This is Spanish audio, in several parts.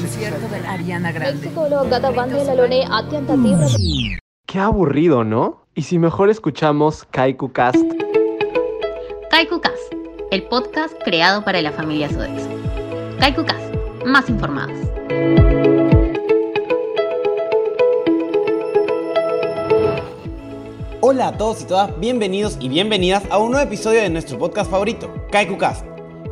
concierto de Ariana Grande. Mm. Qué aburrido, ¿no? Y si mejor escuchamos Kaiku Cast. Kaiku Cast, el podcast creado para la familia Sodexo. Kaiku Cast, más informados. Hola a todos y todas, bienvenidos y bienvenidas a un nuevo episodio de nuestro podcast favorito, Kaiku Cast.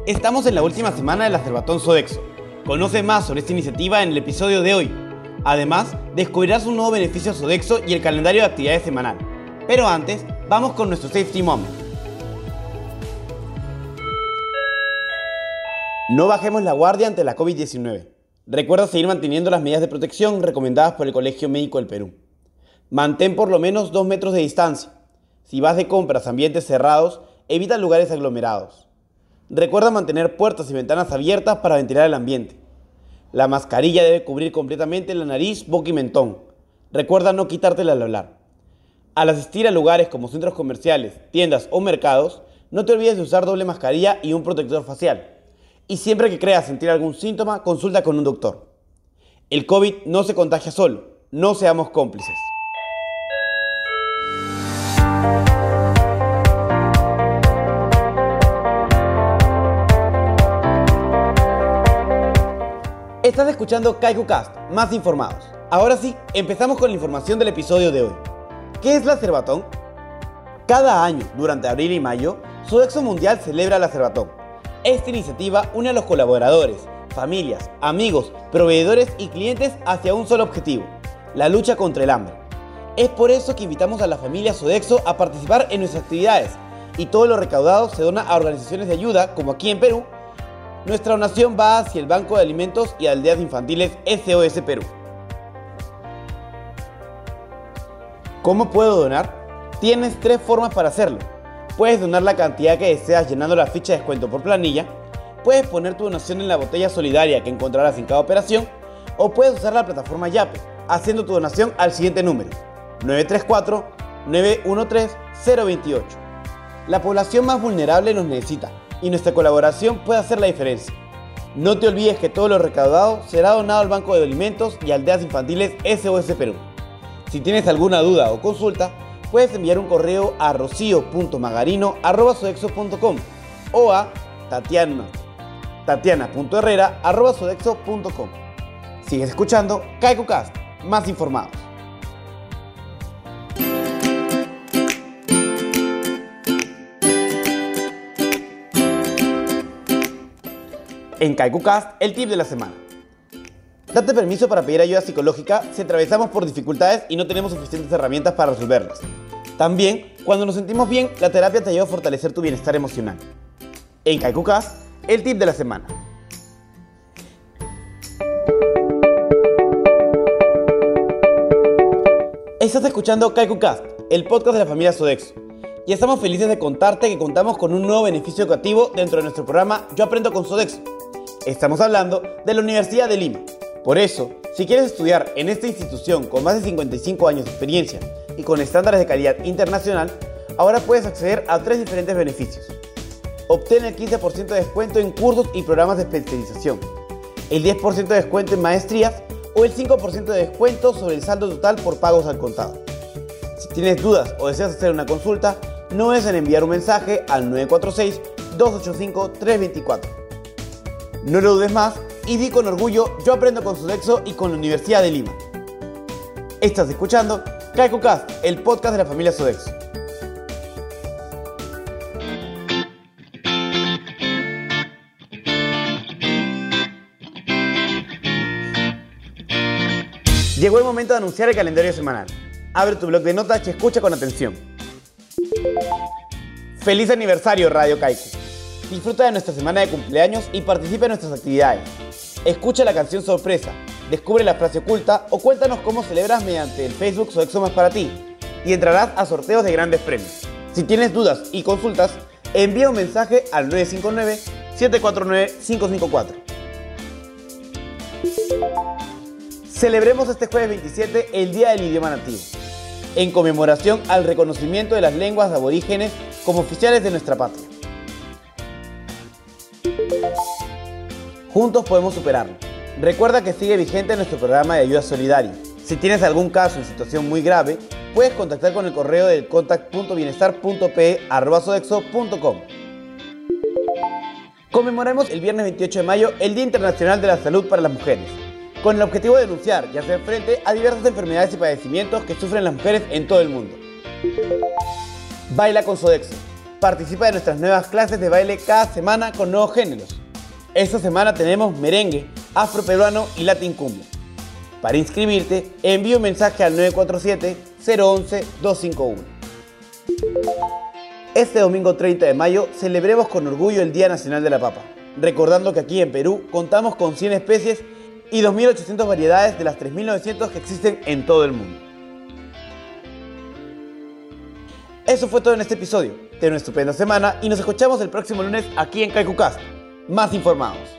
Estamos en la última semana del Cerbatón Sodexo, Conoce más sobre esta iniciativa en el episodio de hoy. Además, descubrirás un nuevo beneficio Sodexo y el calendario de actividades semanal. Pero antes, vamos con nuestro Safety Moment. No bajemos la guardia ante la COVID-19. Recuerda seguir manteniendo las medidas de protección recomendadas por el Colegio Médico del Perú. Mantén por lo menos 2 metros de distancia. Si vas de compras a ambientes cerrados, evita lugares aglomerados. Recuerda mantener puertas y ventanas abiertas para ventilar el ambiente. La mascarilla debe cubrir completamente la nariz, boca y mentón. Recuerda no quitártela al hablar. Al asistir a lugares como centros comerciales, tiendas o mercados, no te olvides de usar doble mascarilla y un protector facial. Y siempre que creas sentir algún síntoma, consulta con un doctor. El COVID no se contagia solo, no seamos cómplices. Estás escuchando KaikuCast, más informados. Ahora sí, empezamos con la información del episodio de hoy. ¿Qué es la Cervatón? Cada año, durante abril y mayo, Sodexo Mundial celebra la Cervatón. Esta iniciativa une a los colaboradores, familias, amigos, proveedores y clientes hacia un solo objetivo, la lucha contra el hambre. Es por eso que invitamos a la familia Sodexo a participar en nuestras actividades y todo lo recaudado se dona a organizaciones de ayuda, como aquí en Perú, nuestra donación va hacia el Banco de Alimentos y Aldeas Infantiles SOS Perú. ¿Cómo puedo donar? Tienes tres formas para hacerlo. Puedes donar la cantidad que deseas llenando la ficha de descuento por planilla, puedes poner tu donación en la botella solidaria que encontrarás en cada operación, o puedes usar la plataforma Yape, haciendo tu donación al siguiente número, 934-913-028. La población más vulnerable nos necesita y nuestra colaboración puede hacer la diferencia. No te olvides que todo lo recaudado será donado al Banco de Alimentos y Aldeas Infantiles SOS Perú. Si tienes alguna duda o consulta, puedes enviar un correo a rocio.magarino.sodexo.com o a tatiana tatiana.herrera.sodexo.com. Sigues escuchando KaikuCast, más informados. En KaikuCast, el tip de la semana. Date permiso para pedir ayuda psicológica si atravesamos por dificultades y no tenemos suficientes herramientas para resolverlas. También, cuando nos sentimos bien, la terapia te ayuda a fortalecer tu bienestar emocional. En KaikuCast, el tip de la semana. Estás escuchando KaikuCast, el podcast de la familia Sodexo. Y estamos felices de contarte que contamos con un nuevo beneficio educativo dentro de nuestro programa Yo Aprendo con Sodexo. Estamos hablando de la Universidad de Lima. Por eso, si quieres estudiar en esta institución con más de 55 años de experiencia y con estándares de calidad internacional, ahora puedes acceder a tres diferentes beneficios. Obtén el 15% de descuento en cursos y programas de especialización, el 10% de descuento en maestrías o el 5% de descuento sobre el saldo total por pagos al contado. Si tienes dudas o deseas hacer una consulta, no es en enviar un mensaje al 946-285-324. No lo dudes más y di con orgullo, yo aprendo con Sodexo y con la Universidad de Lima. Estás escuchando KaikuCast, el podcast de la familia Sodexo. Llegó el momento de anunciar el calendario semanal. Abre tu blog de notas y escucha con atención. Feliz aniversario Radio Kaiku. Disfruta de nuestra semana de cumpleaños y participa en nuestras actividades. Escucha la canción sorpresa, descubre la frase oculta o cuéntanos cómo celebras mediante el Facebook Sodexo Más para ti y entrarás a sorteos de grandes premios. Si tienes dudas y consultas, envía un mensaje al 959-749-554. Celebremos este jueves 27 el Día del Idioma Nativo, en conmemoración al reconocimiento de las lenguas aborígenes como oficiales de nuestra patria. Juntos podemos superarlo. Recuerda que sigue vigente nuestro programa de ayuda solidaria. Si tienes algún caso en situación muy grave, puedes contactar con el correo del contact.bienestar.pe.com. Conmemoremos el viernes 28 de mayo el Día Internacional de la Salud para las Mujeres, con el objetivo de denunciar y hacer frente a diversas enfermedades y padecimientos que sufren las mujeres en todo el mundo. Baila con Sodexo. Participa de nuestras nuevas clases de baile cada semana con nuevos géneros. Esta semana tenemos merengue, afroperuano y latin cumbia. Para inscribirte, envía un mensaje al 947-011-251. Este domingo 30 de mayo celebremos con orgullo el Día Nacional de la Papa, recordando que aquí en Perú contamos con 100 especies y 2.800 variedades de las 3.900 que existen en todo el mundo. Eso fue todo en este episodio. Ten una estupenda semana y nos escuchamos el próximo lunes aquí en Cast. Más informados.